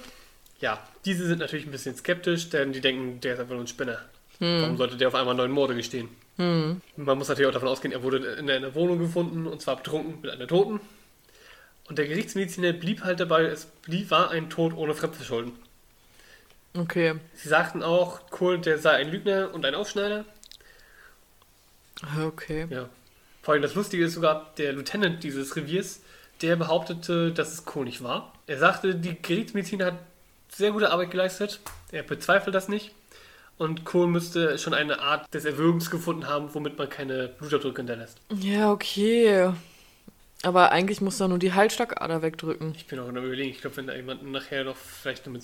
Ja, diese sind natürlich ein bisschen skeptisch, denn die denken, der ist einfach nur ein Spinner. Warum sollte der auf einmal neun Morde gestehen? Man muss natürlich auch davon ausgehen, er wurde in einer Wohnung gefunden und zwar betrunken mit einer Toten. Und der Gerichtsmediziner blieb halt dabei, es blieb, war ein Tod ohne Fremdverschulden. Okay. Sie sagten auch, Kohl, der sei ein Lügner und ein Aufschneider. Okay. Ja. Vor allem das Lustige ist sogar, der Lieutenant dieses Reviers, der behauptete, dass es Kohl nicht war. Er sagte, die Gerichtsmedizin hat sehr gute Arbeit geleistet. Er bezweifelt das nicht. Und Kohl müsste schon eine Art des Erwürgens gefunden haben, womit man keine Blutabdrücke hinterlässt. Ja, okay. Aber eigentlich muss er nur die Halsschlagader wegdrücken. Ich bin auch noch überlegen, ich glaube, wenn da jemanden nachher noch vielleicht nur mit.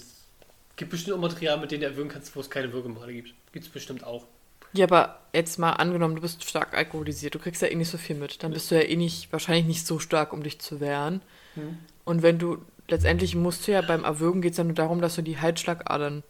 gibt bestimmt auch Material, mit denen du erwürgen kannst, wo es keine Würgemale gibt. Gibt es bestimmt auch. Ja, aber jetzt mal angenommen, du bist stark alkoholisiert, du kriegst ja eh nicht so viel mit. Dann bist du ja eh nicht, wahrscheinlich nicht so stark, um dich zu wehren. Hm. Und wenn du, letztendlich musst du ja beim Erwürgen geht es ja nur darum, dass du die Halsschlagadern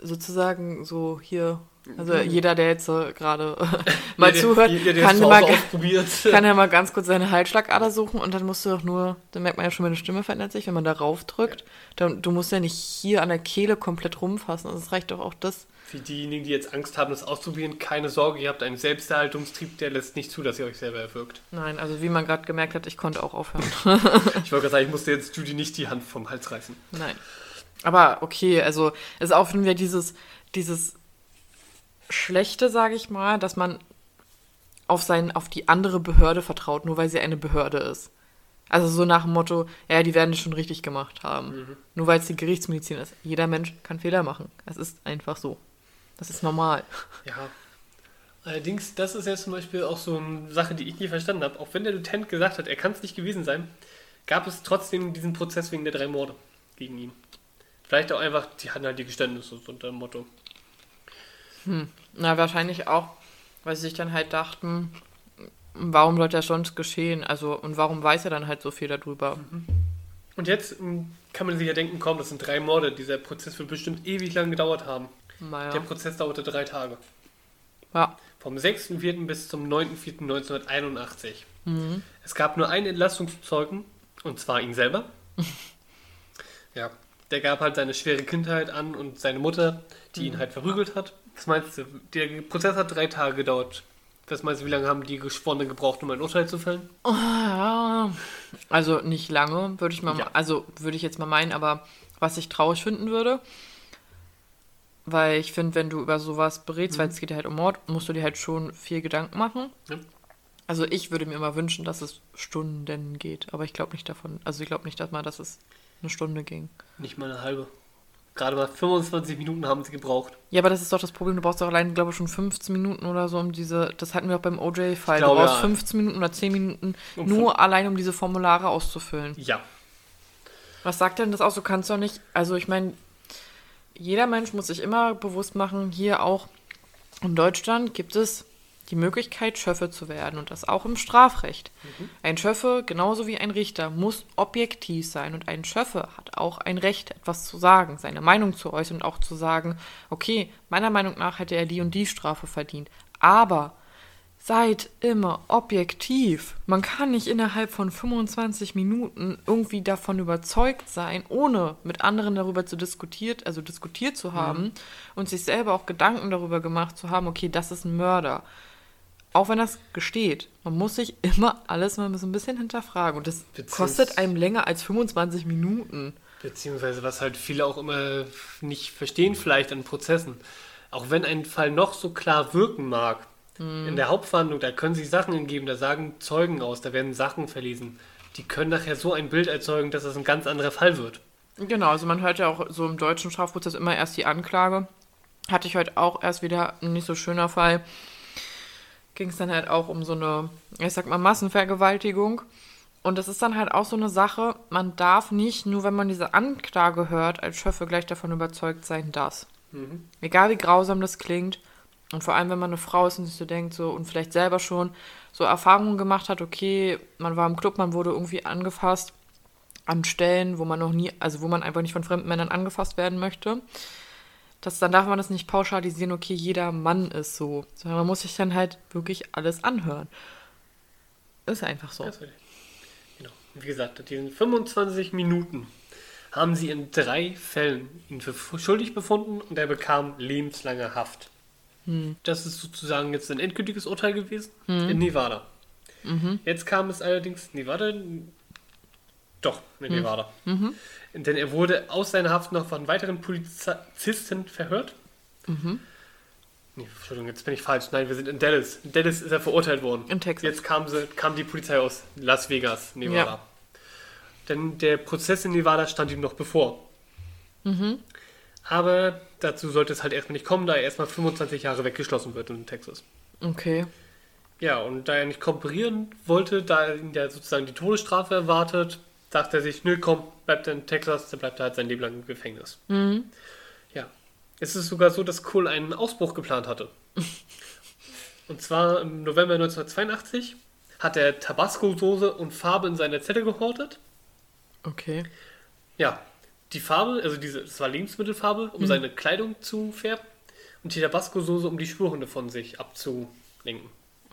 sozusagen so hier, also jeder, der jetzt äh, gerade mal Jeder- zuhört, jeder, der kann mal, kann ja mal ganz kurz seine Halsschlagader suchen und dann musst du doch nur, dann merkt man ja schon, meine Stimme verändert sich, wenn man darauf drückt. Dann, du musst ja nicht hier an der Kehle komplett rumfassen. Also es reicht doch auch das. Für diejenigen, die jetzt Angst haben, das auszuprobieren, keine Sorge, ihr habt einen Selbsterhaltungstrieb, der lässt nicht zu, dass ihr euch selber erwürgt. Nein, also wie man gerade gemerkt hat, ich konnte auch aufhören. Ich wollte gerade sagen, ich musste jetzt Judy nicht die Hand vom Hals reißen. Nein. Aber okay, also es ist auch wieder dieses, dieses Schlechte, sage ich mal, dass man auf, sein, auf die andere Behörde vertraut, nur weil sie eine Behörde ist. Also so nach dem Motto, ja, die werden es schon richtig gemacht haben. Nur weil es die Gerichtsmedizin ist. Jeder Mensch kann Fehler machen. Es ist einfach so. Das ist normal. Ja. Allerdings, das ist jetzt zum Beispiel auch so eine Sache, die ich nie verstanden habe. Auch wenn der Lieutenant gesagt hat, er kann es nicht gewesen sein, gab es trotzdem diesen Prozess wegen der drei Morde gegen ihn. Vielleicht auch einfach, die hatten halt die Geständnisse, so unter dem Motto. Na, wahrscheinlich auch, weil sie sich dann halt dachten, warum sollte das sonst geschehen? Also, und warum weiß er dann halt so viel darüber? Und jetzt mh, kann man sich ja denken, komm, das sind drei Morde, dieser Prozess wird bestimmt ewig lang gedauert haben. Der Naja. Prozess dauerte drei Tage. Ja. Vom 6.4. bis zum 9.4.1981. Es gab nur einen Entlastungszeugen, und zwar ihn selber. ja, der gab halt seine schwere Kindheit an und seine Mutter, die ihn halt verprügelt hat. Was meinst du? Der Prozess hat drei Tage gedauert. Was meinst du, wie lange haben die Geschworenen gebraucht, um ein Urteil zu fällen? Ja, also nicht lange, würde ich mal, Ja. also würde ich jetzt mal meinen, aber was ich traurig finden würde, weil ich finde, wenn du über sowas berätst, weil es geht ja halt um Mord, musst du dir halt schon viel Gedanken machen. Ja. Also ich würde mir immer wünschen, dass es Stunden geht, aber ich glaube nicht davon, also ich glaube nicht, dass mal, dass es eine Stunde ging. Nicht mal eine halbe. Gerade mal 25 Minuten haben sie gebraucht. Ja, aber das ist doch das Problem, du brauchst doch allein, glaube ich, schon 15 Minuten oder so um diese, das hatten wir auch beim OJ-Fall, du brauchst ja. 15 Minuten oder 10 Minuten Um nur allein, um diese Formulare auszufüllen. Ja. Was sagt denn das auch? Du kannst doch nicht. Also, ich meine, jeder Mensch muss sich immer bewusst machen, hier auch in Deutschland gibt es die Möglichkeit, Schöffe zu werden und das auch im Strafrecht. Ein Schöffe, genauso wie ein Richter, muss objektiv sein und ein Schöffe hat auch ein Recht, etwas zu sagen, seine Meinung zu äußern und auch zu sagen, okay, meiner Meinung nach hätte er die und die Strafe verdient. Aber Seid immer objektiv. Man kann nicht innerhalb von 25 Minuten irgendwie davon überzeugt sein, ohne mit anderen darüber zu diskutiert, also diskutiert zu haben und sich selber auch Gedanken darüber gemacht zu haben, okay, das ist ein Mörder. Auch wenn das gesteht, man muss sich immer alles mal so ein bisschen hinterfragen. Und das Beziehungs- kostet einem länger als 25 Minuten. Beziehungsweise was halt viele auch immer nicht verstehen, vielleicht an Prozessen. Auch wenn ein Fall noch so klar wirken mag, in der Hauptverhandlung, da können sich Sachen entgeben, da sagen Zeugen aus, da werden Sachen verlesen. Die können nachher so ein Bild erzeugen, dass es ein ganz anderer Fall wird. Genau, also man hört ja auch so im deutschen Strafprozess immer erst die Anklage. Hatte ich heute auch erst wieder ein nicht so schöner Fall. Ging es dann halt auch um so eine, ich sag mal, Massenvergewaltigung. Und das ist dann halt auch so eine Sache, man darf nicht, nur wenn man diese Anklage hört, als Schöffe gleich davon überzeugt sein, dass. Egal wie grausam das klingt. Und vor allem, wenn man eine Frau ist und sich so denkt, so und vielleicht selber schon so Erfahrungen gemacht hat, okay, man war im Club, man wurde irgendwie angefasst an Stellen, wo man noch nie, also wo man einfach nicht von fremden Männern angefasst werden möchte. Das, dann darf man das nicht pauschalisieren, okay, jeder Mann ist so. Sondern man muss sich dann halt wirklich alles anhören. Ist einfach so. Genau. Wie gesagt, diesen 25 Minuten haben sie in drei Fällen ihn für schuldig befunden und er bekam lebenslange Haft. Das ist sozusagen jetzt ein endgültiges Urteil gewesen in Nevada. Jetzt kam es allerdings, Nevada, doch, in Nevada. Denn er wurde aus seiner Haft noch von weiteren Polizisten verhört. Nee, Entschuldigung, jetzt bin ich falsch. Nein, wir sind in Dallas. In Dallas ist er verurteilt worden. In Texas. Jetzt kam, sie, kam die Polizei aus Las Vegas, Nevada. Denn der Prozess in Nevada stand ihm noch bevor. Aber dazu sollte es halt erstmal nicht kommen, da er erstmal 25 Jahre weggeschlossen wird in Texas. Okay. Ja, und da er nicht kooperieren wollte, da ihn ja sozusagen die Todesstrafe erwartet, dachte er sich, nö, komm, bleibt er in Texas, dann bleibt er halt sein Leben lang im Gefängnis. Ja. Es ist sogar so, dass Cole einen Ausbruch geplant hatte. und zwar im November 1982 hat er Tabasco-Soße und Farbe in seiner Zelle gehortet. Okay. Ja, die Farbe, also diese, das war Lebensmittelfarbe, um seine Kleidung zu färben. Und die Tabasco-Soße, um die Spuren von sich abzulenken.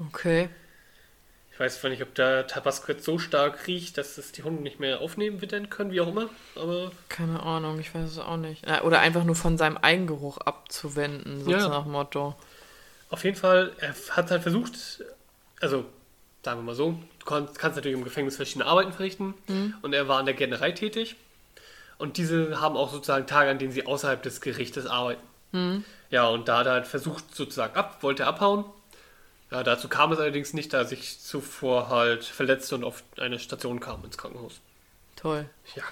Okay. Ich weiß zwar nicht, ob der Tabasco jetzt so stark riecht, dass es die Hunde nicht mehr aufnehmen wittern können, wie auch immer. Aber Keine Ahnung, ich weiß es auch nicht. Ja, Oder einfach nur von seinem Eigengeruch abzuwenden, so Ja. nach Motto. auf jeden Fall, er hat halt versucht, also sagen wir mal so, du kannst, kannst natürlich im Gefängnis verschiedene Arbeiten verrichten. Und er war an der Gärtnerei tätig. Und diese haben auch sozusagen Tage, an denen sie außerhalb des Gerichtes arbeiten. Ja, und da hat er halt versucht, sozusagen ab, wollte abhauen. Ja, dazu kam es allerdings nicht, da sich zuvor halt verletzte und auf eine Station kam ins Krankenhaus. Toll. Ja.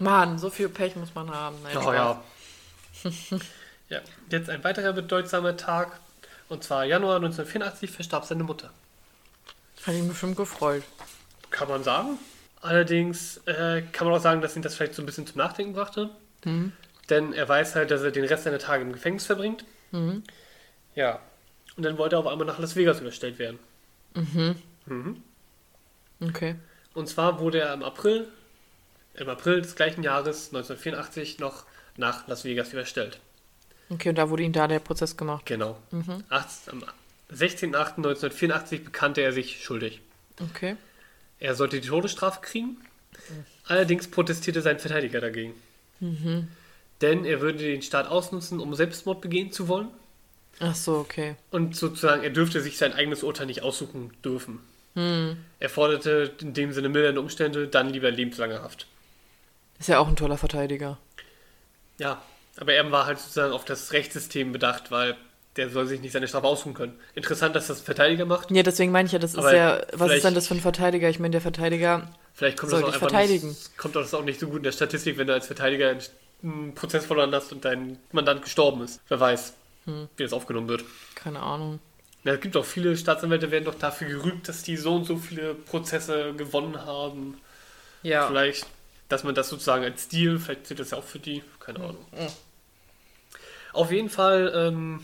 Mann, so viel Pech muss man haben. Nein, Oh ja. ja. Jetzt ein weiterer bedeutsamer Tag. Und zwar Januar 1984 verstarb seine Mutter. Hat ihn bestimmt gefreut. Kann man sagen. Allerdings äh, kann man auch sagen, dass ihn das vielleicht so ein bisschen zum Nachdenken brachte. Denn er weiß halt, dass er den Rest seiner Tage im Gefängnis verbringt. Ja. Und dann wollte er auf einmal nach Las Vegas überstellt werden. Okay. Und zwar wurde er im April, im April des gleichen Jahres 1984 noch nach Las Vegas überstellt. Okay, und da wurde ihm da der Prozess gemacht. Genau. Acht- am 16.08.1984 bekannte er sich schuldig. Okay. Er sollte die Todesstrafe kriegen. Allerdings protestierte sein Verteidiger dagegen. Denn er würde den Staat ausnutzen, um Selbstmord begehen zu wollen. Ach so, okay. Und sozusagen, er dürfte sich sein eigenes Urteil nicht aussuchen dürfen. Er forderte in dem Sinne mildernde Umstände, dann lieber lebenslange Haft. Ist ja auch ein toller Verteidiger. Ja, aber er war halt sozusagen auf das Rechtssystem bedacht, weil der soll sich nicht seine Strafe aussuchen können. Interessant, dass das ein Verteidiger macht. Ja, deswegen meine ich ja, das ist ja, was ist denn das für ein Verteidiger? Ich meine, der Verteidiger, Vielleicht kommt Soll das auch verteidigen. Nicht, kommt das auch nicht so gut in der Statistik, wenn du als Verteidiger einen- einen Prozess verloren hast und dein Mandant gestorben ist. Wer weiß, Hm. wie das aufgenommen wird. keine Ahnung. Ja, es gibt auch viele Staatsanwälte, werden doch dafür gerügt, dass die so und so viele Prozesse gewonnen haben. Ja. Vielleicht, dass man das sozusagen als Stil, vielleicht zählt das ja auch für die, keine Ahnung. Auf jeden Fall ähm,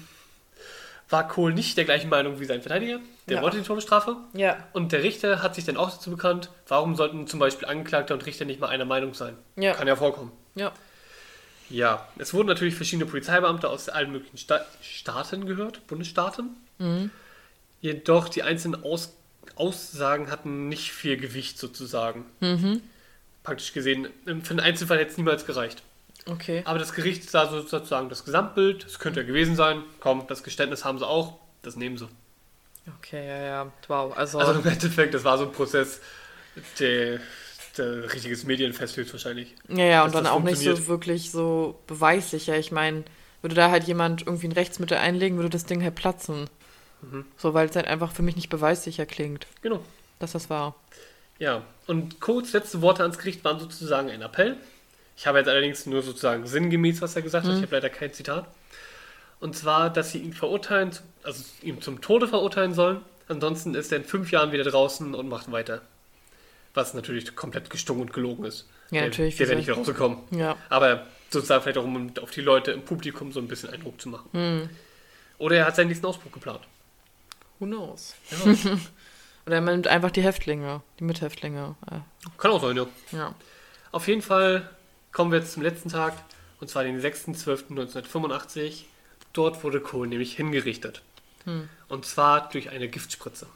war Kohl nicht der gleichen Meinung wie sein Verteidiger. Der Ja. wollte die Todesstrafe. Ja. Und der Richter hat sich dann auch dazu bekannt, warum sollten zum Beispiel Angeklagter und Richter nicht mal einer Meinung sein? Ja. Kann ja vorkommen. Ja. Ja, es wurden natürlich verschiedene Polizeibeamte aus allen möglichen Sta Staaten gehört, Bundesstaaten. Jedoch die einzelnen aus Aussagen hatten nicht viel Gewicht sozusagen. Praktisch gesehen, im- für einen Einzelfall hätte es niemals gereicht. Okay. Aber das Gericht sah so- sozusagen das Gesamtbild, es könnte ja gewesen sein, komm, das Geständnis haben sie auch, das nehmen sie. Okay, ja, ja. Wow. Also, Also im Endeffekt, das war so ein Prozess, der, ein richtiges Medienfest höchstwahrscheinlich. Ja, ja, und dann auch nicht so wirklich so beweissicher. Ich meine, würde da halt jemand irgendwie ein Rechtsmittel einlegen, würde das Ding halt platzen. Mhm. So, weil es halt einfach für mich nicht beweissicher klingt, Genau. dass das war. Ja, und Coates letzte Worte ans Gericht waren sozusagen ein Appell. Ich habe jetzt allerdings nur sozusagen sinngemäß, was er gesagt hat. Ich habe leider kein Zitat. Und zwar, dass sie ihn verurteilen, also ihn zum Tode verurteilen sollen. Ansonsten ist er in fünf Jahren wieder draußen und macht weiter. Was natürlich komplett gestunken und gelogen ist. Ja, der, natürlich, Der wäre nicht rausgekommen. Ja. Aber sozusagen vielleicht auch, um auf die Leute im Publikum so ein bisschen Eindruck zu machen. Hm. Oder er hat seinen nächsten Ausbruch geplant. Who knows? Ja, Oder er nimmt einfach die Häftlinge, die Mithäftlinge. Äh, kann auch sein, ja. ja. Auf jeden Fall kommen wir jetzt zum letzten Tag, und zwar den 6.12.1985. Dort wurde Cole nämlich hingerichtet. Hm. Und zwar durch eine Giftspritze.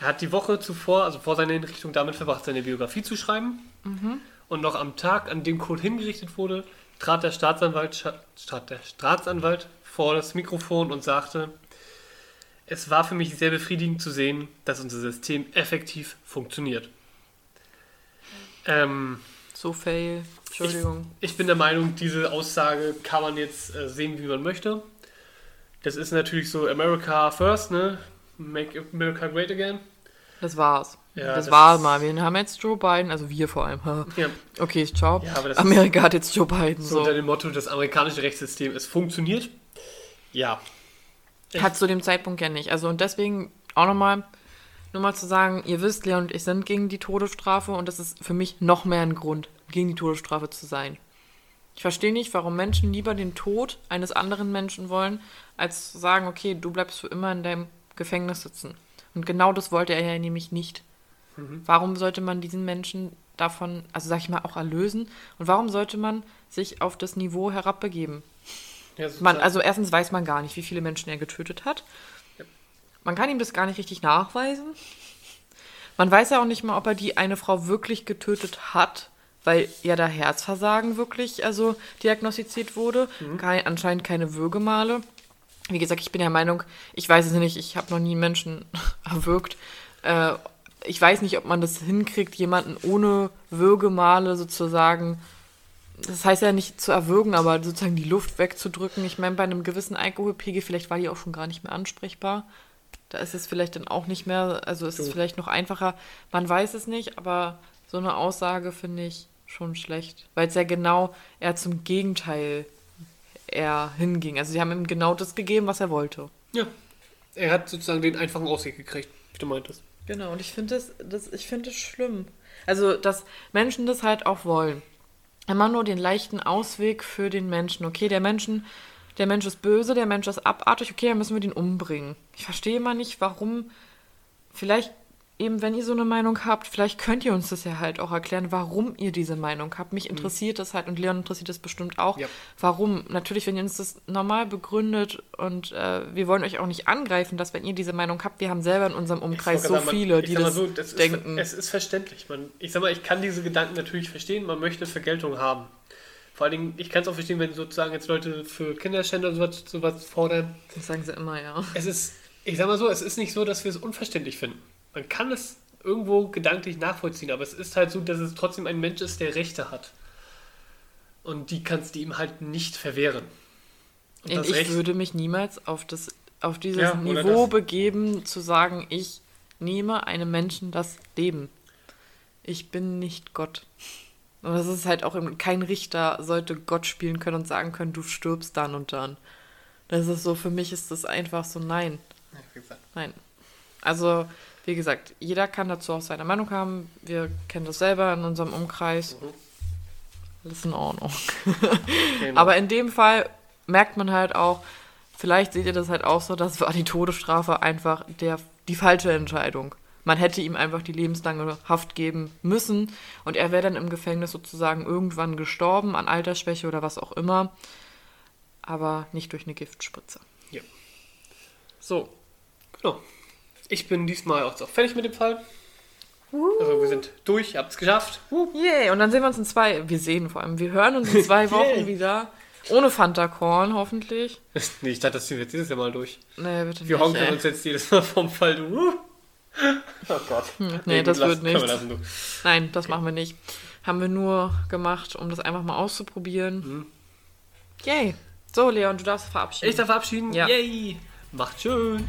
Er hat die Woche zuvor, also vor seiner Hinrichtung, damit verbracht, seine Biografie zu schreiben. Und noch am Tag, an dem Cole hingerichtet wurde, trat der Staatsanwalt, trat der Staatsanwalt vor das Mikrofon und sagte, es war für mich sehr befriedigend zu sehen, dass unser System effektiv funktioniert. Ähm, So fail. Entschuldigung. ich bin der Meinung, diese Aussage kann man jetzt äh, sehen, wie man möchte. Das ist natürlich so America first, ne? Make America great again. Das war's. Ja, das, das war mal. Wir haben jetzt Joe Biden, also wir vor allem. Ja, Okay, ciao. Ja, Amerika hat jetzt Joe Biden. so So. unter dem Motto, das amerikanische Rechtssystem, es funktioniert. Ja. Hat zu dem Zeitpunkt ja nicht. Also und deswegen auch nochmal, nur mal zu sagen, ihr wisst, Leon und ich sind gegen die Todesstrafe und das ist für mich noch mehr ein Grund, gegen die Todesstrafe zu sein. Ich verstehe nicht, warum Menschen lieber den Tod eines anderen Menschen wollen, als zu sagen, okay, du bleibst für immer in deinem Gefängnis sitzen. Und genau das wollte er ja nämlich nicht. Warum sollte man diesen Menschen davon, also sag ich mal, auch erlösen? Und warum sollte man sich auf das Niveau herabbegeben? ja Man, also erstens weiß man gar nicht, wie viele Menschen er getötet hat. Man kann ihm das gar nicht richtig nachweisen. Man weiß ja auch nicht mal, ob er die eine Frau wirklich getötet hat, weil ja da Herzversagen wirklich also diagnostiziert wurde. Kein, anscheinend keine Würgemale. Wie gesagt, ich bin der Meinung, ich weiß es nicht, ich habe noch nie Menschen erwürgt. Äh, ich weiß nicht, ob man das hinkriegt, jemanden ohne Würgemale sozusagen das heißt ja nicht zu erwürgen, aber sozusagen die Luft wegzudrücken. Ich meine, bei einem gewissen Alkoholpegel, vielleicht war die auch schon gar nicht mehr ansprechbar. Da ist es vielleicht dann auch nicht mehr, also ist es Du. vielleicht noch einfacher. Man weiß es nicht, aber so eine Aussage finde ich schon schlecht. Weil es ja genau eher zum Gegenteil eher hinging. Also sie haben ihm genau das gegeben, was er wollte. ja. Er hat sozusagen den einfachen Ausweg gekriegt, wie du meintest. Genau, und ich finde das, das, ich finde das schlimm. Also, dass Menschen das halt auch wollen. Immer nur den leichten Ausweg für den Menschen. Okay, der Menschen, der Mensch ist böse, der Mensch ist abartig, okay, dann müssen wir den umbringen. Ich verstehe immer nicht, warum. Vielleicht, eben, wenn ihr so eine Meinung habt, vielleicht könnt ihr uns das ja halt auch erklären, warum ihr diese Meinung habt. Mich interessiert das halt und Leon interessiert das bestimmt auch. Ja. Warum? Natürlich, wenn ihr uns das normal begründet und äh, wir wollen euch auch nicht angreifen, dass wenn ihr diese Meinung habt, wir haben selber in unserem Umkreis so sagen, viele, man- die das, so, das denken. Ist, es ist verständlich. Man, ich sag mal, ich kann diese Gedanken natürlich verstehen. Man möchte Vergeltung haben. Vor allen Dingen, ich kann es auch verstehen, wenn sozusagen jetzt Leute für Kinderschänder oder sowas, sowas fordern. das sagen sie immer, ja. Es ist, ich sag mal so, es ist nicht so, dass wir es unverständlich finden. Man kann es irgendwo gedanklich nachvollziehen, aber es ist halt so, dass es trotzdem ein Mensch ist, der Rechte hat. Und die kannst du ihm halt nicht verwehren. Und ich Recht, würde mich niemals auf, das, auf dieses Ja, Niveau begeben, zu sagen, ich nehme einem Menschen das Leben. Ich bin nicht Gott. Und das ist halt auch, kein Richter sollte Gott spielen können und sagen können, du stirbst dann und dann. Das ist so, für mich ist das einfach so, nein, nein. Also, wie gesagt, jeder kann dazu auch seine Meinung haben. Wir kennen das selber in unserem Umkreis. Mhm. Alles in Ordnung. Genau. Aber in dem Fall merkt man halt auch, vielleicht seht ihr das halt auch so, das war die Todesstrafe einfach der, die falsche Entscheidung. Man hätte ihm einfach die lebenslange Haft geben müssen und er wäre dann im Gefängnis sozusagen irgendwann gestorben an Altersschwäche oder was auch immer. Aber nicht durch eine Giftspritze. Ja. So. Genau. Ich bin diesmal auch so fertig mit dem Fall. Also wir sind durch, ihr habt es geschafft. Uh. Yay, und dann sehen wir uns in zwei, wir sehen vor allem, wir hören uns in zwei Wochen Yay. wieder. Ohne Fanta Korn, hoffentlich. Nee, ich dachte, das ziehen wir jetzt dieses Jahr mal durch. Nee, bitte Wir nicht. honken ey. uns jetzt jedes Mal vom Fall. Uh. Oh Gott. nee, das lass- wird wir nichts. lassen, du. Nein, das machen wir nicht. Haben wir nur gemacht, um das einfach mal auszuprobieren. Mhm. Yay. So, Leon, du darfst verabschieden. Ich darf verabschieden. Ja. Yay. Macht schön.